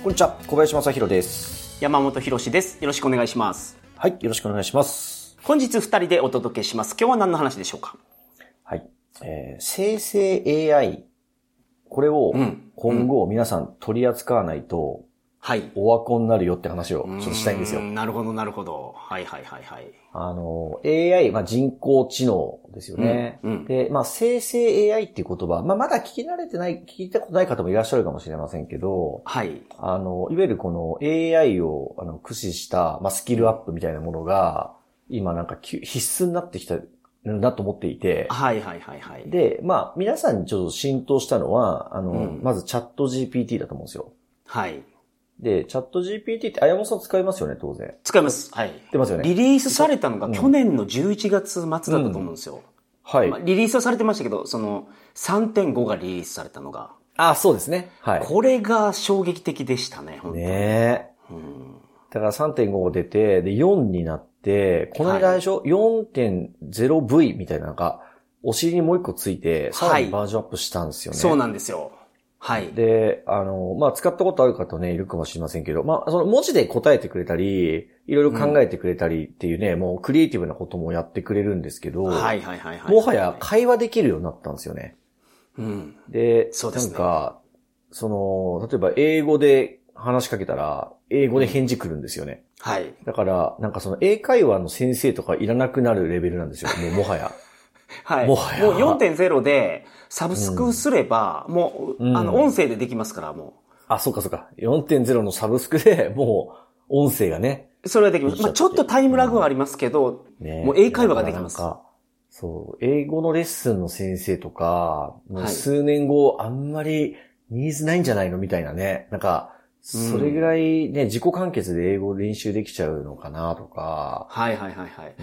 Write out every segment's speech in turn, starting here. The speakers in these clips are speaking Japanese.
こんにちは、小林正弘です。山本博史です。よろしくお願いします。はい、よろしくお願いします。本日二人でお届けします。今日は何の話でしょうか？はい。えー生成 AI。これをうん今後皆さん取り扱わないと、はい。オワコンになるよって話をちょっとしたいんですよう。なるほど、なるほど。はいはいはいはい。あの、AI、まあ、人工知能ですよね。うんうんで、まあ、生成 AI っていう言葉、まあ、まだ聞き慣れてない、聞いたことない方もいらっしゃるかもしれませんけど、はい。あの、いわゆるこの AI をあの駆使した、まあ、スキルアップみたいなものが、今なんか必須になってきたなと思っていて、はいはいはいはい。で、まあ、皆さんにちょっと浸透したのは、あの、うんまずチャット GPT だと思うんですよ。はい。で、チャット GPT って、あやもさん使いますよね、当然。使います。はい。出ますよね。リリースされたのがうん去年の11月末だったと思うんですよ。はい。まあ、リリースはされてましたけど、その3.5がリリースされたのが、あ、そうですね。はい。これが衝撃的でしたね、本当に。ねえ。うんだから3.5が出て、で、4になって、この間でしょ、4.0V みたいななんか、お尻にもう一個ついて、さらにバージョンアップしたんですよね。そうなんですよ。はい。で、あの、まあ、使ったことある方ね、いるかもしれませんけど、まあ、その文字で答えてくれたり、いろいろ考えてくれたりっていうね、もうクリエイティブなこともやってくれるんですけど、はいはいはいはい。もはや会話できるようになったんですよね。うん。で、そうですねなんか、その、例えば英語で話しかけたら、英語で返事来るんですよね。はい。だから、なんかその英会話の先生とかいらなくなるレベルなんですよ、もうもはや。はい。もはやもう4.0で、サブスクすれば、もう、うんあの、音声でできますから、もあ、そうかそうか。4.0のサブスクでもう音声がね、う。それはできます。まあちょっとタイムラグはありますけど、ねもう英会話ができますかそう、英語のレッスンの先生とか、もうはい数年後、あんまりニーズないんじゃないのみたいなね。なんか、うんそれぐらいね、自己完結で英語練習できちゃうのかなとか、はいはいはいはい。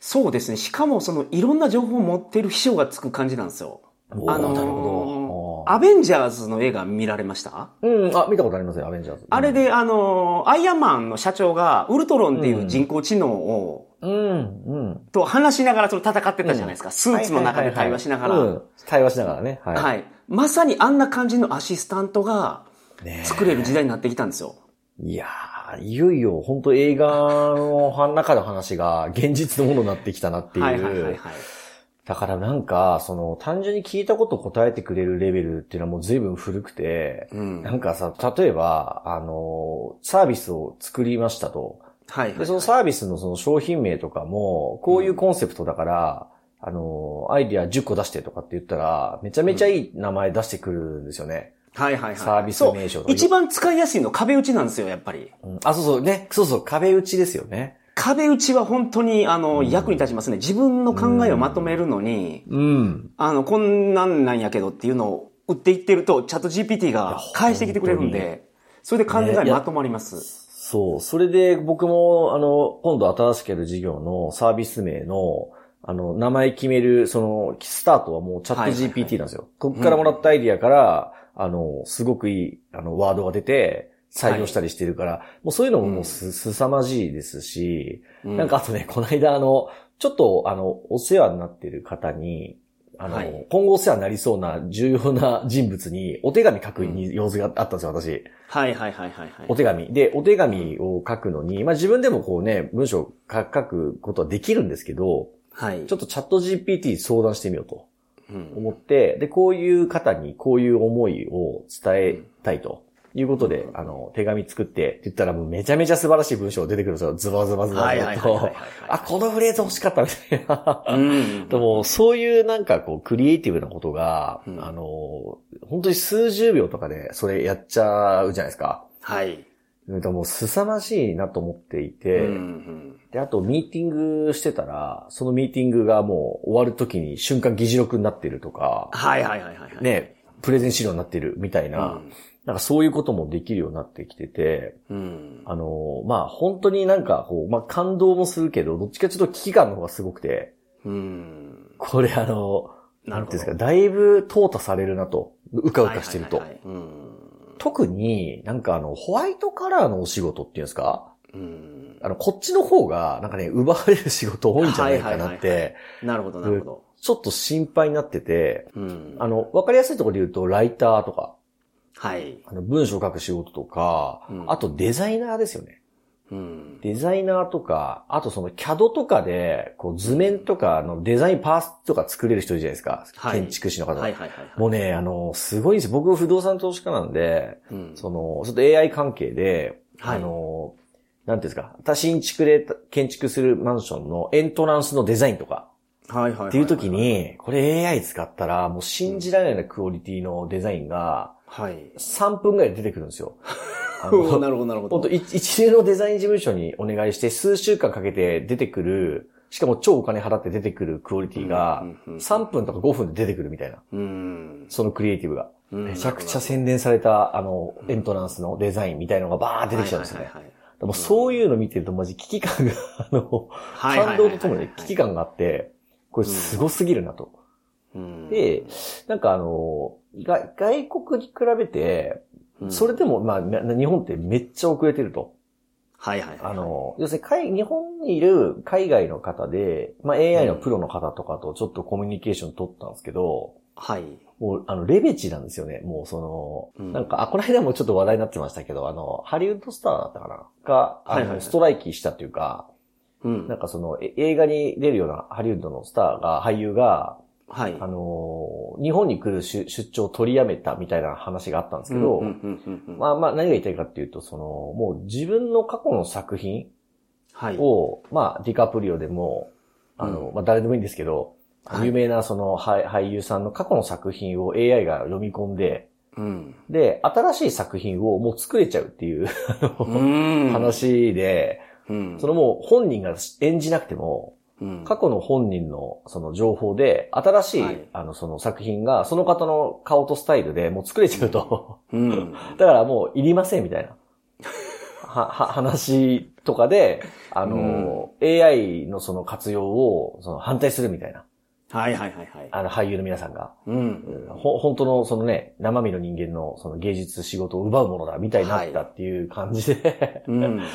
そうですね。しかも、その、いろんな情報を持ってる秘書がつく感じなんですよ。あのーなるほど。アベンジャーズの映画見られました？うん、あ、見たことありますよ、アベンジャーズ。あれで、あのーアイアンマンの社長が、ウルトロンっていう人工知能を、うん、うん。と話しながらその戦ってたじゃないですか。スーツの中で対話しながら。うん対話しながらね。はい。はい。まさにあんな感じのアシスタントが作れる時代になってきたんですよ。いやー、いよいよ本当映画の中の話が現実のものになってきたなっていう。はいはいはいはい。だからなんか、その、単純に聞いたことを答えてくれるレベルっていうのはもう随分古くて、うん。なんかさ、例えば、あの、サービスを作りましたと。はいはい、で、そのサービスのその商品名とかも、こういうコンセプトだから、あの、アイディア10個出してとかって言ったら、めちゃめちゃいい名前出してくるんですよね。はいはいはい。サービス名称一番使いやすいの壁打ちなんですよ、やっぱり。うんあ、そうそう、ね。そうそう、壁打ちですよね。壁打ちは本当に、あの、役に立ちますね。自分の考えをまとめるのに、うん。あの、こんなんなんやけどっていうのを打っていってると、チャット GPT が返してきてくれるんで、それで考えねいやまとまります。そう。それで僕も、あの、今度新しくやる事業のサービス名の、あの、名前決める、その、スタートはもうチャットはいはいはい GPT なんですよ。こっからもらったアイディアから、あの、すごくいい、あの、ワードが出て、採用したりしてるから、もうそういうのももうす、すさまじいですし、うなんかあとね、この間あの、ちょっとあの、お世話になってる方に、あの、はい今後お世話になりそうな重要な 人物にお手紙書くに用事があったんですよ、私。はいはいはいはいはい。お手紙。で、お手紙を書くのに、まあ自分でもこうね、文章を書書くことはできるんですけど、はい。ちょっとチャット GPT に相談してみようとうん思って、で、こういう方にこういう思いを伝えたいということで、あの、手紙作ってって言ったらもうめちゃめちゃ素晴らしい文章が出てくるんですよ。ズバズバズバはいズバと。あ、このフレーズ欲しかったみたいな。うん。でも、そういうなんかこう、クリエイティブなことが、うんあの、本当に数十秒とかでそれやっちゃうじゃないですか。はい。だからもう凄まじいなと思っていて、うんうんで、あとミーティングしてたら、そのミーティングがもう終わる時に瞬間議事録になってるとか、はいはいはいはいはい。ね、プレゼン資料になってるみたいな、うんなんかそういうこともできるようになってきてて、うん。あの、まあ、本当になんかこう、まあ、感動もするけど、どっちかちょっと危機感の方がすごくて、うん。これあの、なんていうんですか、だいぶ淘汰されるなと、うかうかしてると。特になんかあの、ホワイトカラーのお仕事っていうんですかうん。あの、こっちの方が、なんかね、奪われる仕事多いんじゃないかなって、なるほど、なるほど。ちょっと心配になってて、うん。あの、わかりやすいところで言うと、ライターとか、はい。あの文章を書く仕事とか、うんあとデザイナーですよね。うん。デザイナーとか、あとその CAD とかで、こう図面とかのデザインパーツとか作れる人いるじゃないですか。はい建築士の方、はいはいはいはい。もうね、あの、すごいんですよ。僕不動産投資家なんで、うん。その、ちょっと AI 関係で、はいあの、なんていうんですか、多新築で建築するマンションのエントランスのデザインとか。っていう時、に、これ AI 使ったら、もう信じられないクオリティのデザインが、はい。3分ぐらいで出てくるんですよ。なるほどなるほど。本当一一流のデザイン事務所にお願いして、数週間かけて出てくる、しかも超お金払って出てくるクオリティがうんうんうん、3分とか5分で出てくるみたいな。うん。そのクリエイティブが。うんめちゃくちゃ洗練された、あの、エントランスのデザインみたいのがバー出てきちゃうんですよねはい。はいはいはいでもそういうの見てるとマジ危機感が、あの、はいはいはいはい感動とともに危機感があって、これすごすぎるなと。うんで、なんかあの、が外国に比べて、うんそれでも、まあ、な日本ってめっちゃ遅れてると。はいはいはい。あ、の、要するに海、日本にいる海外の方で、まあ AI のプロの方とかとちょっとコミュニケーション取ったんですけど、はい。もう、あの、レベチなんですよね。もう、その、うんなんか、あ、この間もちょっと話題になってましたけど、あの、ハリウッドスターだったかな？が、あの、はいはいはいストライキしたっていうか、うんなんかその、え映画に出るようなハリウッドのスターが、俳優が、はい。あの、日本に来る出出張を取りやめたみたいな話があったんですけど、まあまあ何が言いたいかっていうと、その、もう自分の過去の作品はい。を、まあ、ディカプリオでも、あの、うんまあ誰でもいいんですけど、はい有名なその俳俳優さんの過去の作品を AI が読み込んで、うん。で、新しい作品をもう作れちゃうっていう。話で、うん。そのもう本人が演じなくても、うん、過去の本人のその情報で、新しい、はいあのその作品がその方の顔とスタイルでもう作れちゃうと、うん。だからもういりませんみたいな。は、は、話とかで、あの、AI のその活用をその反対するみたいな、はいはいはいはい。あの俳優の皆さんが、うん。ほ、本当のそのね、生身の人間のその芸術仕事を奪うものだみたいになったっていう感じで、うん。だか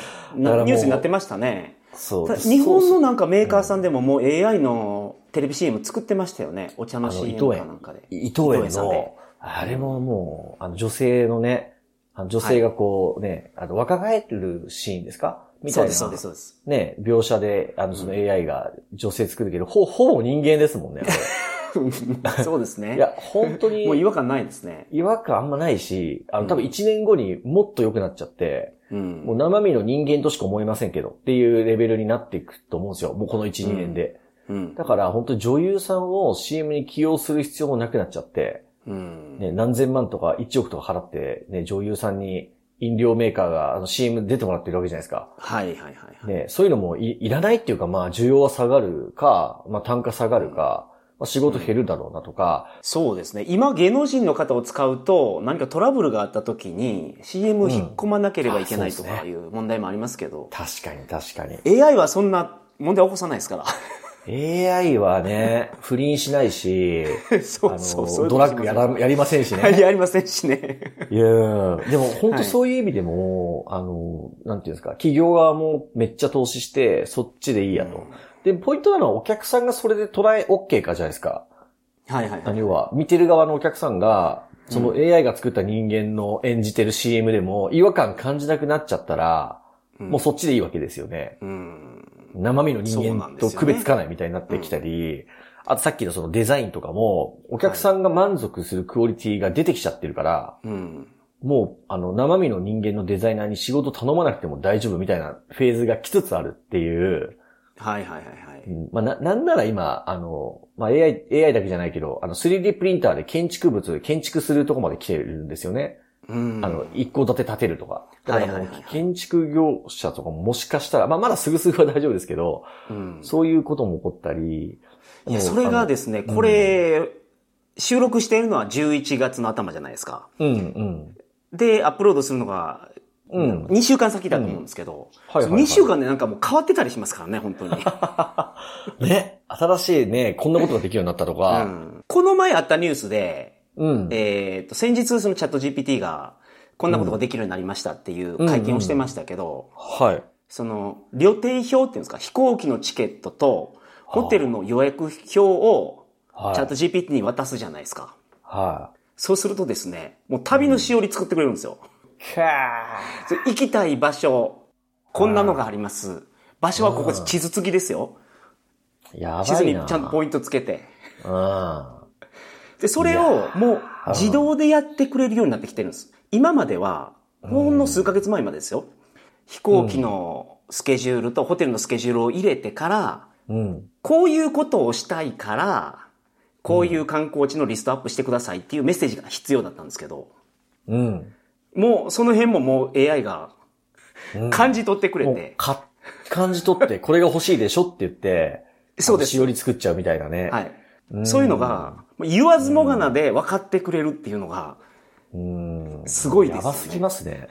らもうニュースになってましたね。そうた日本のなんかメーカーさんでももう AI のテレビ CM 作ってましたよね。お茶の CM 伊藤園かなんかで。伊藤園さんでの、あれももう、あの女性のね、あの女性がこうね、あの若返るシーンですか？みたいうな。そです、そうです、そうです。ね、描写で、あの、その AI が女性作るけど、ほ、ほぼ人間ですもんね、あ そうですね。れ。いや、本当にもう違和感ないですね。違和感あんまないし、あの、多分1年後にもっと良くなっちゃって、うん。もう生身の人間としか思いませんけど、っていうレベルになっていくと思うんですよ。もうこの1、2年で。うん。だから本当に女優さんを CM に起用する必要もなくなっちゃって、うん。ね、何千万とか1億とか払って、ね、女優さんに飲料メーカーがあの CM 出てもらってるわけじゃないですか。はいはいはいはい。ね、そういうのもいいらないっていうか、まあ需要は下がるか、まあ単価下がるか、まあ仕事減るだろうなとか、そうですね。今芸能人の方を使うと何かトラブルがあった時に CM 引っ込まなければいけないとかいう問題もありますけど、確かに確かに。AI はそんな問題起こさないですから。AI はね、不倫しないし、そうあそう、そうの、ドラッグやら、やりませんしはい、ね。やりませんしね。いやでも本はい当そういう意味でも、あの、なんていうんですか、企業側もめっちゃ投資して、そっちでいいやと。で、ポイントなのはお客さんがそれでトライ OK かじゃないですか。はいはいはい。要は、見てる側のお客さんが、その AI が作った人間の演じてる CM でも違和感感じなくなっちゃったら、もうそっちでいいわけですよね。うん。生身の人間と区別つかないみたいになってきたり、あとさっきのそのデザインとかも、お客さんが満足するクオリティが出てきちゃってるから、うん。もう、あの、生身の人間のデザイナーに仕事頼まなくても大丈夫みたいなフェーズが来つつあるっていう、はいはいはいはい。うんまあ、な、なんなら今、あの、まあ、AI、AI だけじゃないけど、あの、3D プリンターで建築物、建築するとこまで来てるんですよね。うん。あの、一戸建て建てるとか。だから建築業者とかももしかしたら、まあ、まだすぐすぐは大丈夫ですけど、うん。そういうことも起こったり。いや、それがですね、これ、収録しているのは11月の頭じゃないですか。うん、うん。でアップロードするのが、うん2週間先だと思うんですけど、はいはいはい2週間でなんかもう変わってたりしますからね、本当に。ね。新しいね、こんなことができるようになったとうか。んこの前あったニュースで、うん。えっ、と、先日そのチャット GPT がこんなことができるようになりましたっていう会見をしてましたけど、はい。その、旅程表っていうんですか、飛行機のチケットと、ホテルの予約表を、はい。チャット GPT に渡すじゃないですか。はそうするとですね、もう旅のしおり作ってくれるんですよ。い。キャそれ行きたい場所、こんなのがあります。場所はここ地図付きですよ。ー。やばいな。地図にちゃんとポイントつけて。うん。で、それをもう自動でやってくれるようになってきてるんです。今までは、ほんの数ヶ月前までですよ。飛行機のスケジュールとホテルのスケジュールを入れてから、うん。こういうことをしたいから、こういう観光地のリストアップしてくださいっていうメッセージが必要だったんですけど、うん。もうその辺ももう AI が感じ取ってくれて、か、感じ取って、これが欲しいでしょって言って、そうですしおり作っちゃうみたいなね。はい。うんそういうのが、言わずもがなで分かってくれるっていうのが、うん。すごいですよねやばすぎますね。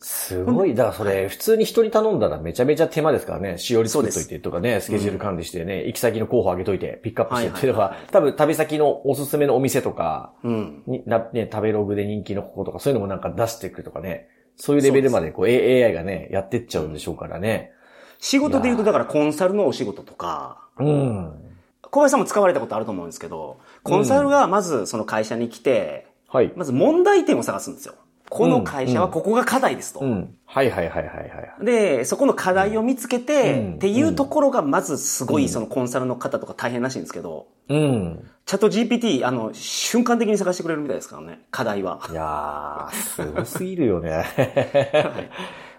すごい。だからそれ、普通に人に頼んだらめちゃめちゃ手間ですからね。しおり作っといてとかね、スケジュール管理してね、行き先の候補上げといて、ピックアップしてっていうの多分旅先のおすすめのお店とか、ね、食べログで人気のこことか、そういうのもなんか出してくるとかね。そういうレベルまでこう AI がね、やってっちゃうんでしょうからね。仕事で言うと、だからコンサルのお仕事とか、うん。小林さんも使われたことあると思うんですけど、コンサルがまずその会社に来て、はい。まず問題点を探すんですよ。この会社はここが課題ですと。うん。はいはいはいはいはい。で、そこの課題を見つけて、うんっていうところがまずすごいそのコンサルの方とか大変らしいんですけど、うん。チャット GPT、あの、瞬間的に探してくれるみたいですからね、課題は。いやー、すごすぎるよね。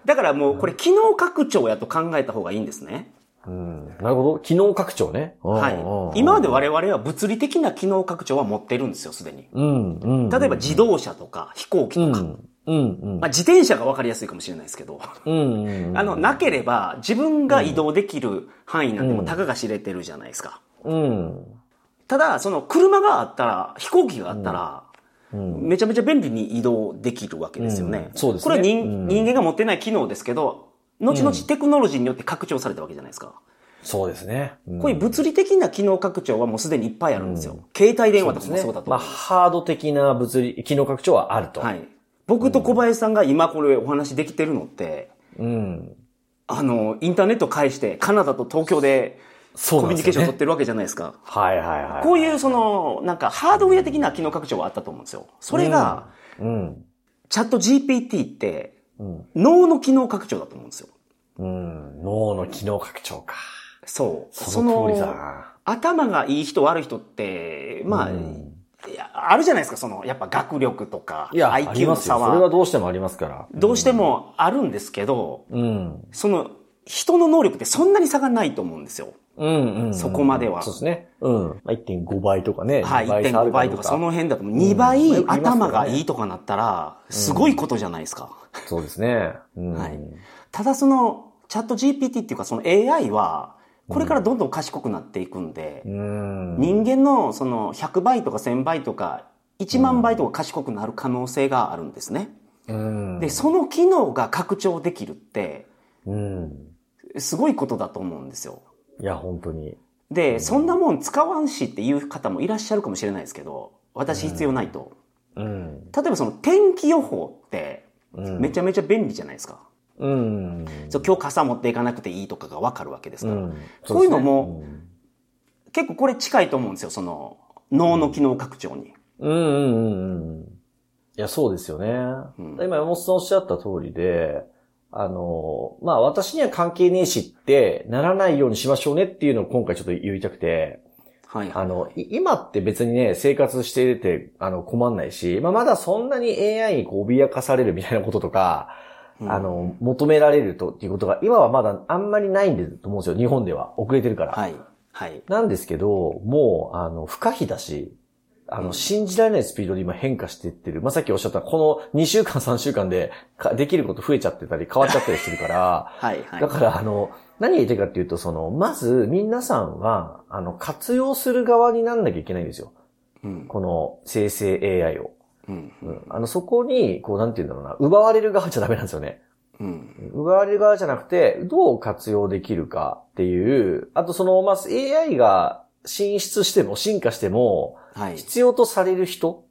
だからもうこれ機能拡張やと考えた方がいいんですね。うん。なるほど。機能拡張ね。はい。今まで我々は物理的な機能拡張は持ってるんですよ、すでに。うん、うん。例えば自動車とか飛行機とか。うん、うん、うん。まあ、自転車が分かりやすいかもしれないですけど、うん、うん。あの、なければ自分が移動できる範囲なんてもうたかが知れてるじゃないですか。うん。ただ、その車があったら、飛行機があったら、うん。めちゃめちゃ便利に移動できるわけですよね。うんそうですねこれは人,、うん人間が持ってない機能ですけど、後々テクノロジーによって拡張されたわけじゃないですか。そうですね。うんこういう物理的な機能拡張はもうすでにいっぱいあるんですよ。携帯電話とかもそうだとまあ。ハード的な物理、機能拡張はあると。はい。僕と小林さんが今これお話できてるのって、うん。あの、インターネット介してカナダと東京でそうコミュニケーションを取っね。てるわけじゃないですか。はいはいはい。こういうその、なんかハードウェア的な機能拡張はあったと思うんですよ。それが、うん。チャット GPT ってうん。脳の機能拡張だと思うんですよ。うん。脳の機能拡張か。そう。その通りだな。頭がいい人悪い人って、まあ、うんあるじゃないですか、その、やっぱ学力とか、IQ の。差それはは、どうしてもありますから。どうしてもあるんですけど、うん。その、人の能力ってそんなに差がないと思うんですよ。うんうんうん。そこまではそうですね。うん。まあ1.5倍とかね。はい、2差あ1.5る倍とかその辺だと、2まあ倍頭がいいとかなったら、すごいことじゃないですか。そうですね。うん。はいただその、チャット GPT っていうかその AI は、これからどんどん賢くなっていくんで、うん。人間のその100倍とか1000倍とか1万倍とか賢くなる可能性があるんですね。うん。で、その機能が拡張できるって、うん。すごいことだと思うんですよ。いや、本当に。で、そんなもん使わんしっていう方もいらっしゃるかもしれないですけど、私必要ないと。うん。例えばその天気予報って、うんめちゃめちゃ便利じゃないですか。うん。そう今日傘持っていかなくていいとかがわかるわけですから。うん。こういうのも結構これ近いと思うんですよ、その脳の機能拡張に。うんうんうんうん。いや、そうですよね。うん今、山本さんおっしゃった通りで、あの、まあ、私には関係ねえしって、ならないようにしましょうねっていうのを今回ちょっと言いたくて、はいはい。あの、い今って別にね、生活してて、あの、困んないし、まあ、まだそんなに AI にこう脅かされるみたいなこととか、うんあの、求められるとっていうことが、今はまだあんまりないんだと思うんですよ。日本では。遅れてるから。はい。はい。なんですけど、もう、あの、不可避だし、あの、信じられないスピードで今変化していってる。まあ、さっきおっしゃった、この2週間、3週間でかできること増えちゃってたり、変わっちゃったりするから、はいはい。だから、あの、何が言いたいかっていうと、その、まず、皆さんは、あの、活用する側になんなきゃいけないんですよ。うん。この生成 AI を。うん。うんあの、そこに、こう、なんて言うんだろうな、奪われる側じゃダメなんですよね。うん。奪われる側じゃなくて、どう活用できるかっていう、あとその、まあ、AI が進出しても、進化しても、はい。必要とされる人、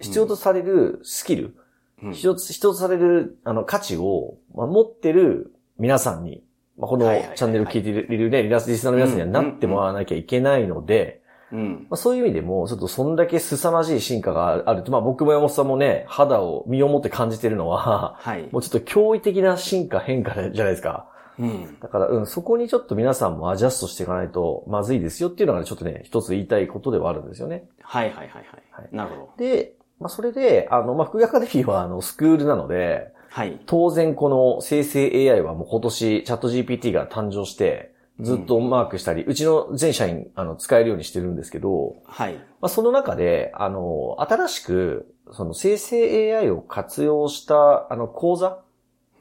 必要とされるスキル、うん必要とされる、あの、価値を、まあ、持ってる皆さんに、まあ、このチャンネル聞いているね、リラスリスナーの皆さんにはなってもらわなきゃいけないので、うん。まあ、そういう意味でも、ちょっとそんだけ凄まじい進化があると、まあ僕も山本さんもね、肌を身をもって感じてるのは、はい。もうちょっと驚異的な進化変化じゃないですか。うん。だから、うん、そこにちょっと皆さんもアジャストしていかないとまずいですよっていうのがね、ちょっとね、一つ言いたいことではあるんですよね。はいはいはいは。はいなるほど。で、まあそれで、あの、まあ副学アカデミーはあの、スクールなので、はい。当然この生成 AI はもう今年チャット GPT が誕生して、ずっとマークしたり、うちの全社員、あの、使えるようにしてるんですけど、はい。まあ、その中で、あの、新しく、その生成 AI を活用した、あの、講座、うん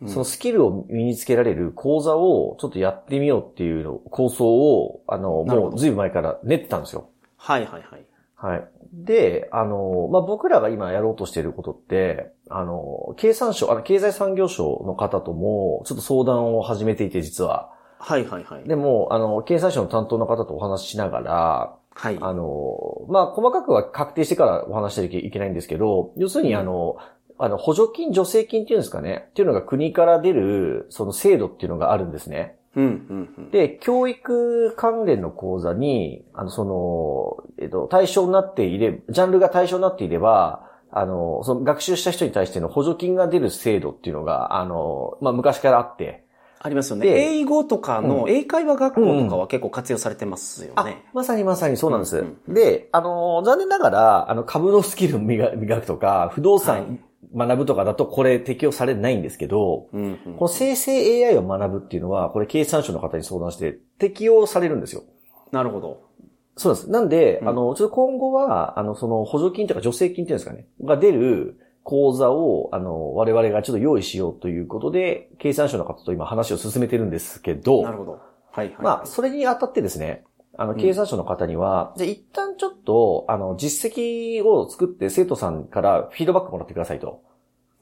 そのスキルを身につけられる講座をちょっとやってみようっていうの構想を、あの、もうずいぶん前から練ってたんですよ。はいはいはい。はい。で、あの、まあ、僕らが今やろうとしていることって、あの、経産省、あの、経済産業省の方とも、ちょっと相談を始めていて、実は。はいはいはい。でも、あの、経産省の担当の方とお話ししながら、はい。あの、まあ、細かくは確定してからお話ししなきゃいけないんですけど、要するにうんあの、あの、補助金、助成金っていうんですかね。っていうのが国から出る、その制度っていうのがあるんですね。うんうんうん。で、教育関連の講座に、あの、その、えっと、対象になっていれジャンルが対象になっていれば、あの、その学習した人に対しての補助金が出る制度っていうのが、あの、まあ、昔からあって、ありますよね。で英語とかの、うん英会話学校とかは結構活用されてますよあね。、まさにまさにそうなんです。うんで、あの、残念ながら、あの、株のスキルを磨磨くとか、不動産学ぶとかだと、これ適用されないんですけど、うんうんこの生成 AI を学ぶっていうのは、これ経産省の方に相談して適用されるんですよ。なるほど。そうです。なんで、うんあの、ちょっと今後は、あの、その補助金とか助成金っていうんですかね、が出る講座を、あの、我々がちょっと用意しようということで、経産省の方と今話を進めてるんですけど、なるほど。はいはい。まあ、それにあたってですね、あの、うん経産省の方には、じゃあ一旦ちょっと、あの、実績を作って生徒さんからフィードバックもらってくださいと。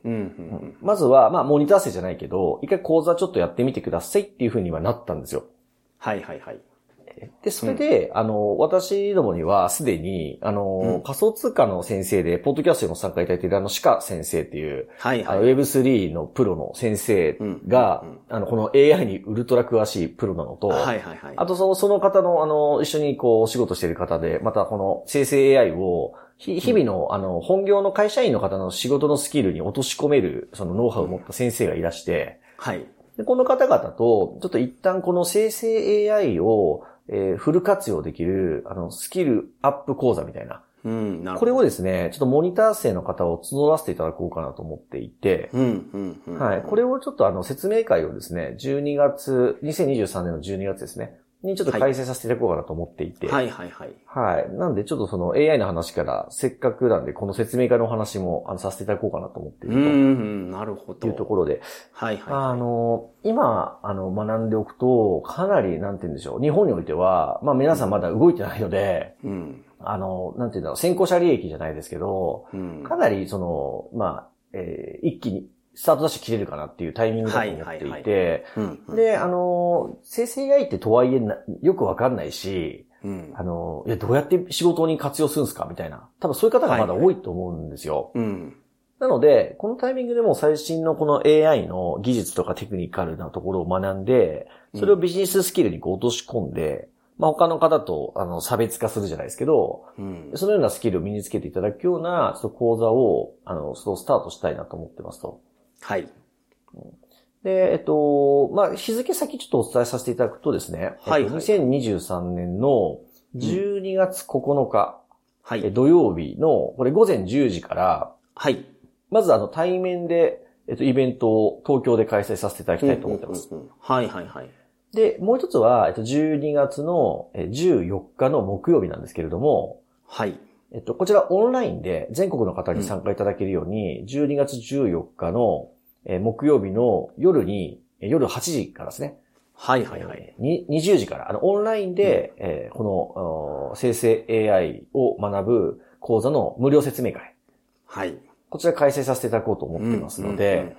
うんうんまずは、まあ、モニター生じゃないけど、一回講座ちょっとやってみてくださいっていうふうにはなったんですよ。はいはいはい。で、それで、あの、私どもにはすでに、あの、うん仮想通貨の先生で、ポッドキャストにも参加いただいているあの、鹿先生っていう、はいはい。Web3 のプロの先生が、うんうんあの、この AI にウルトラ詳しいプロなのと、はいはいはい。あとその、その方の、あの、一緒にこう、お仕事している方で、またこの生成 AI を、ひ日々の、あの、本業の会社員の方の仕事のスキルに落とし込める、そのノウハウを持った先生がいらして、はい。でこの方々と、ちょっと一旦この生成 AI を、えーフル活用できる、あの、スキルアップ講座みたいな。うん、なるほど。これをですね、ちょっとモニター生の方を募らせていただこうかなと思っていて、うん、うん、うん。はい。これをちょっとあの、説明会をですね、12月、2023年の12月ですね、にちょっと開催させていただこうかなと思っていて、はいはいはい。はい。なんで、ちょっとその AI の話から、せっかくなんで、この説明会のお話も、あの、させていただこうかなと思っていうん、うるん、なるほとど。いうところで、はいはい。あの、今、あの、学んでおくと、かなり、なんて言うんでしょう、日本においては、まあ皆さんまだ動いてないので、うん、あの、なんて言うんだろう、先行者利益じゃないですけど、うん。かなり、その、まあ、えー一気にスタートダッシュ切れるかなっていうタイミングだと思っていて、で、あの、生成 AI ってとはいえな、よくわかんないし、うん。あの、いや、どうやって仕事に活用するんですかみたいな。多分そういう方がまだ多いと思うんですよ。うん。なので、このタイミングでもう最新のこの AI の技術とかテクニカルなところを学んで、それをビジネススキルにこう落とし込んで、まあ他の方とあの差別化するじゃないですけど、うん。そのようなスキルを身につけていただくような、ちょっと講座を、あの、そうスタートしたいなと思ってますと。はい。で、えっと、まあ、日付先ちょっとお伝えさせていただくとですね、はいえっと2023年の12月9日、はい。え土曜日の、これ午前10時から、はい。まずあの対面で、えっと、イベントを東京で開催させていただきたいと思ってます。うんうんうんうん。はいはいはい。で、もう一つは、えっと、12月のえ14日の木曜日なんですけれども、はい。えっと、こちらオンラインで全国の方に参加いただけるように、12月14日のえー木曜日の夜に、えー夜8時からですね、はいはいはい。えーに20時から、あの、オンラインで、えーこの生成 AI を学ぶ講座の無料説明会。はい。こちら開催させていただこうと思ってますので、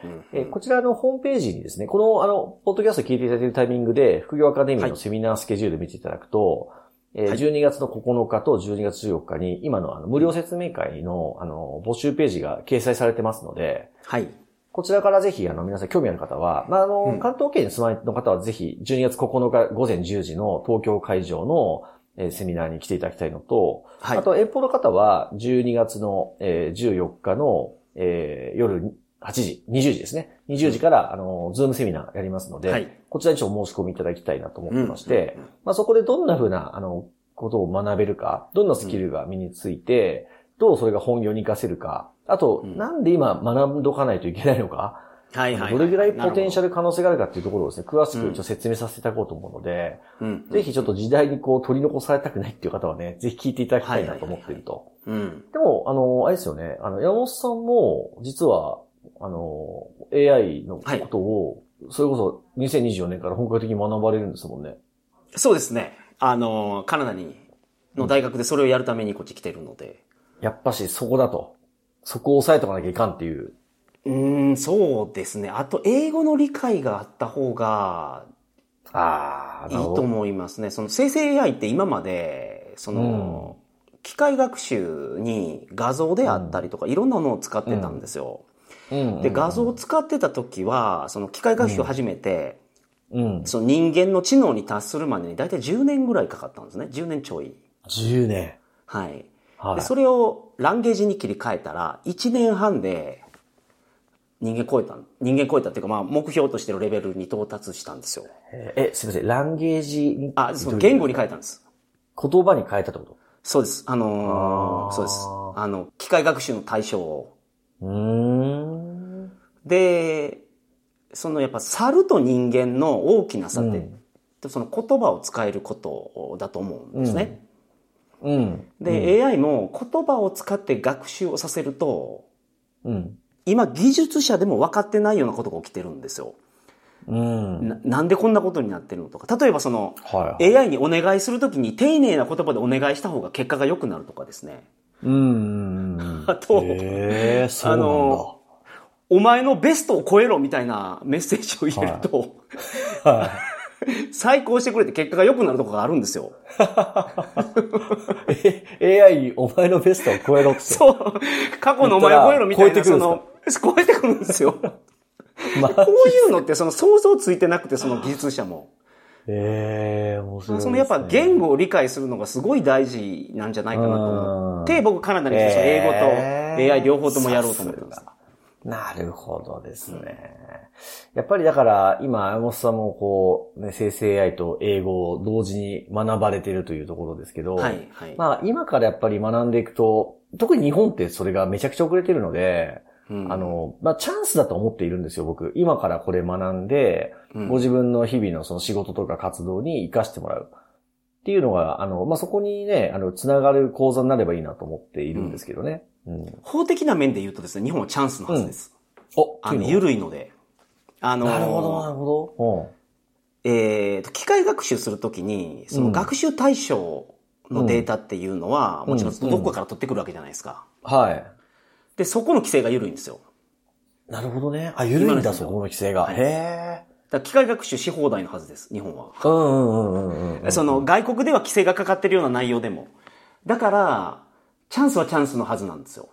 こちらのホームページにですね、この、あの、ポッドキャスト聞いていただいているタイミングで、副業アカデミーのセミナースケジュール見ていただくと、えーはい12月の9日と12月14日に、今のあの無料説明会の、あの、募集ページが掲載されてますので、はい。こちらからぜひ、あの、皆さん興味ある方は、まあ、あの、うん関東圏に住まいの方はぜひ、12月9日午前10時の東京会場の、えーセミナーに来ていただきたいのと、はい。あと、遠方の方は、12月の、えー14日の、えー夜8時、20時ですね。20時から、あの、ズームセミナーやりますので、はいこちらにちょっと申し込みいただきたいなと思ってまして、うんうんうんまあ、そこでどんな風な、あの、ことを学べるか、どんなスキルが身について、どうそれが本業に活かせるか、あと、うんなんで今学んどかないといけないのか、はいはいはい。どれぐらいポテンシャル。ル可能性があるかっていうところをですね、詳しくちょっと説明させていただこうと思うので、うん。ぜひちょっと時代にこう取り残されたくないっていう方はね、ぜひ聞いていただきたいなと思っていると。うん。でも、あの、あれですよね、あの、山本さんも、実は、あの、AI のことを、それこそ2024年から本格的に学ばれるんですもんね。そうですね。あの、カナダに、の大学でそれをやるためにこっち来てるので。やっぱしそこだと。そこを押さえとかなきゃいかんっていう。うーん、そうですね。あと、英語の理解があった方がああ、いいと思いますね。その生成 AI って今まで、その、機械学習に画像であったりとか、いろんなのを使ってたんですよ。うん。で、画像を使ってた時は、その機械学習を始めて、うん。その人間の知能に達するまでに大体10年ぐらいかかったんですね。10年ちょい。10年。はい。はい。で、それをランゲージに切り替えたら、1年半で人間超えた、人間超えたっていうか、まあ、目標としてるレベルに到達したんですよ。えすみません。ランゲージに、あ、その言語に変えたんです。言葉に変えたってこそうです。あのーそうです。あの、機械学習の対象を。とうーん。で、そのやっぱ猿と人間の大きな差って、うんその言葉を使えることだと思うんですね。うん。で、AI も言葉を使って学習をさせると、うん。今技術者でも分かってないようなことが起きてるんですよ。うん。ななんでこんなことになってるのとか。例えばその、はいはい。AI にお願いするときに丁寧な言葉でお願いした方が結果が良くなるとかですね。うん。あとへえ、そうなんだ。あのお前のベストを超えろみたいなメッセージを入れると、は再考してくれて結果が良くなるとかがあるんですよ。い。え AI お前のベストを超えろって。そう。過去のお前を超えろみたいな、超えてくるんその、超えてくるんですよ。こまあ、ういうのってその想像ついてなくて、その技術者も。ええ、面白いね。そのやっぱ言語を理解するのがすごい大事なんじゃないかなと思って、僕カナダに来て英語と AI 両方ともやろうと思ってます。なるほどですね。やっぱりだから、今、山本さんもこう、ね、生成 AI と英語を同時に学ばれているというところですけど、はい、はい。まあ、今からやっぱり学んでいくと、特に日本ってそれがめちゃくちゃ遅れてるので、うんあ、の、まあ、チャンスだと思っているんですよ、僕。今からこれ学んで、うんご自分の日々のその仕事とか活動に活かしてもらう。っていうのが、あの、まあ、そこにね、あの、つながる講座になればいいなと思っているんですけどね。うん。法的な面で言うとですね、日本はチャンスのはずです。お、あの、緩いので。あの、なるほど、なるほど。えーと、機械学習するときに、その学習対象のデータっていうのは、うんもちろんどこかから取ってくるわけじゃないですか。うん。はい。で、そこの規制が緩いんですよ。なるほどね。あ、緩いんだ、そこの規制が。はいへだから機械学習し放題のはずです、日本は。ー。うんうんうんうんうん。その、外国では規制がかかってるような内容でも。だから、チャンスはチャンスのはずなんですよ。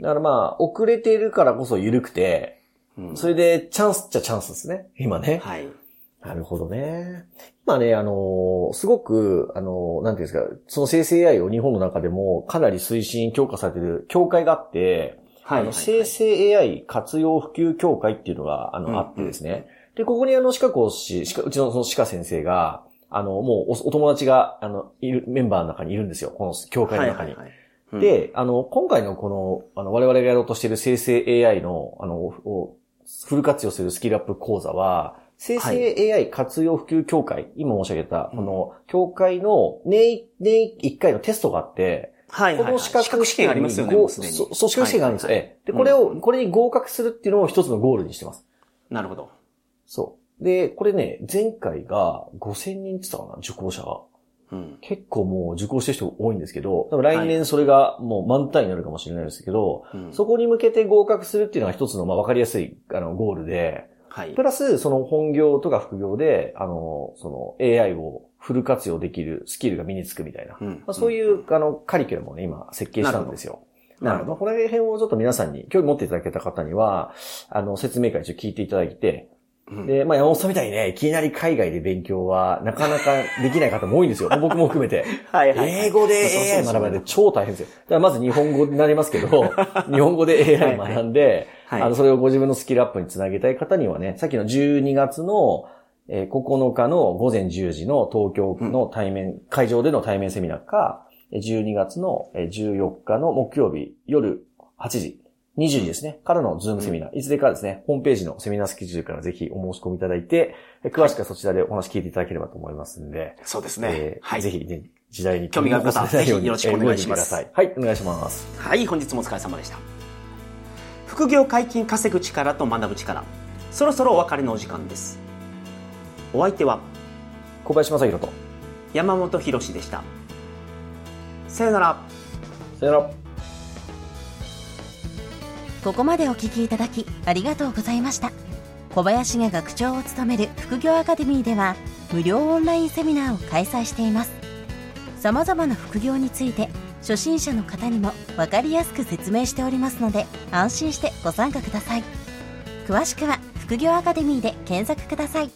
だからまあ、遅れているからこそ緩くて、うんそれでチャンスっちゃチャンスですね。今ね。はい。なるほどね。今ね、あのーすごく、あのーなんていうんですか、その生成 AI を日本の中でもかなり推進強化されている協会があって、はい。あの、はい生成 AI 活用普及協会っていうのが、あの、うんあってですね。で、ここにあの、鹿講師、鹿うちのその鹿先生が、あの、もうおお友達が、あの、いる、メンバーの中にいるんですよ。この協会の中に。はいはいはいうんで、あの、今回のこの、あの、我々がやろうとしている生成 AI の、あの、をフル活用するスキルアップ講座は、生成 AI 活用普及協会、今申し上げた、この、協会の年、年1回のテストがあって、はいはいはい。この資格試験ありますよね、ごもうすでに。そう、そう資格試験があるんですよ。はいはいで、これを、これに合格するっていうのを一つのゴールにしてます。なるほど。そう。で、これね、前回が5000人って言ってたかな、受講者が。うん。結構もう受講してる人多いんですけど、多分来年それがもう満タンになるかもしれないですけど、うん。そこに向けて合格するっていうのが一つのまあ分かりやすいあのゴールで、はい。プ。ラスその本業とか副業で、あの、その AI をフル活用できるスキルが身につくみたいな、うん。まあ、そういう、あのカリキュラムをね、今設計したんですよ。なるほど。まあこの辺をちょっと皆さんに興味持っていただけた方には、あの、説明会一応聞いていただいて、うんで、まあ、山本さんみたいにね、いきなり海外で勉強は、なかなかできない方も多いんですよ。僕も含めて。はいはい。英語で AI 学ばれて超大変ですよ。だからまず日本語になりますけど、日本語で AI 学んで、はいはいあの、それをご自分のスキルアップにつなげたい方にはね、さっきの12月の、えー9日の午前10時の東京の対面、会場での対面セミナーか、えー12月のえー14日の木曜日夜8時、20時ですね、からのズームセミナー、いずれかですね、ホームページのセミナースケジュールからぜひお申し込みいただいて、えー詳しくはそちらでお話聞いていただければと思いますんで、そうですねえ。ーはい。ぜひね、時代に興味がある方ぜひよろしくお願いします。はい、お願いします。はい、本日もお疲れ様でした。副業解禁稼ぐ力と学ぶ力。そろそろお別れのお時間です。お相手は小林正宏と。山本博史でした。さよなら。さよなら。ここまでお聞きいただきありがとうございました。小林が学長を務める副業アカデミーでは無料オンラインセミナーを開催しています。様々な副業について初心者の方にも分かりやすく説明しておりますので安心してご参加ください。詳しくは副業アカデミーで検索ください。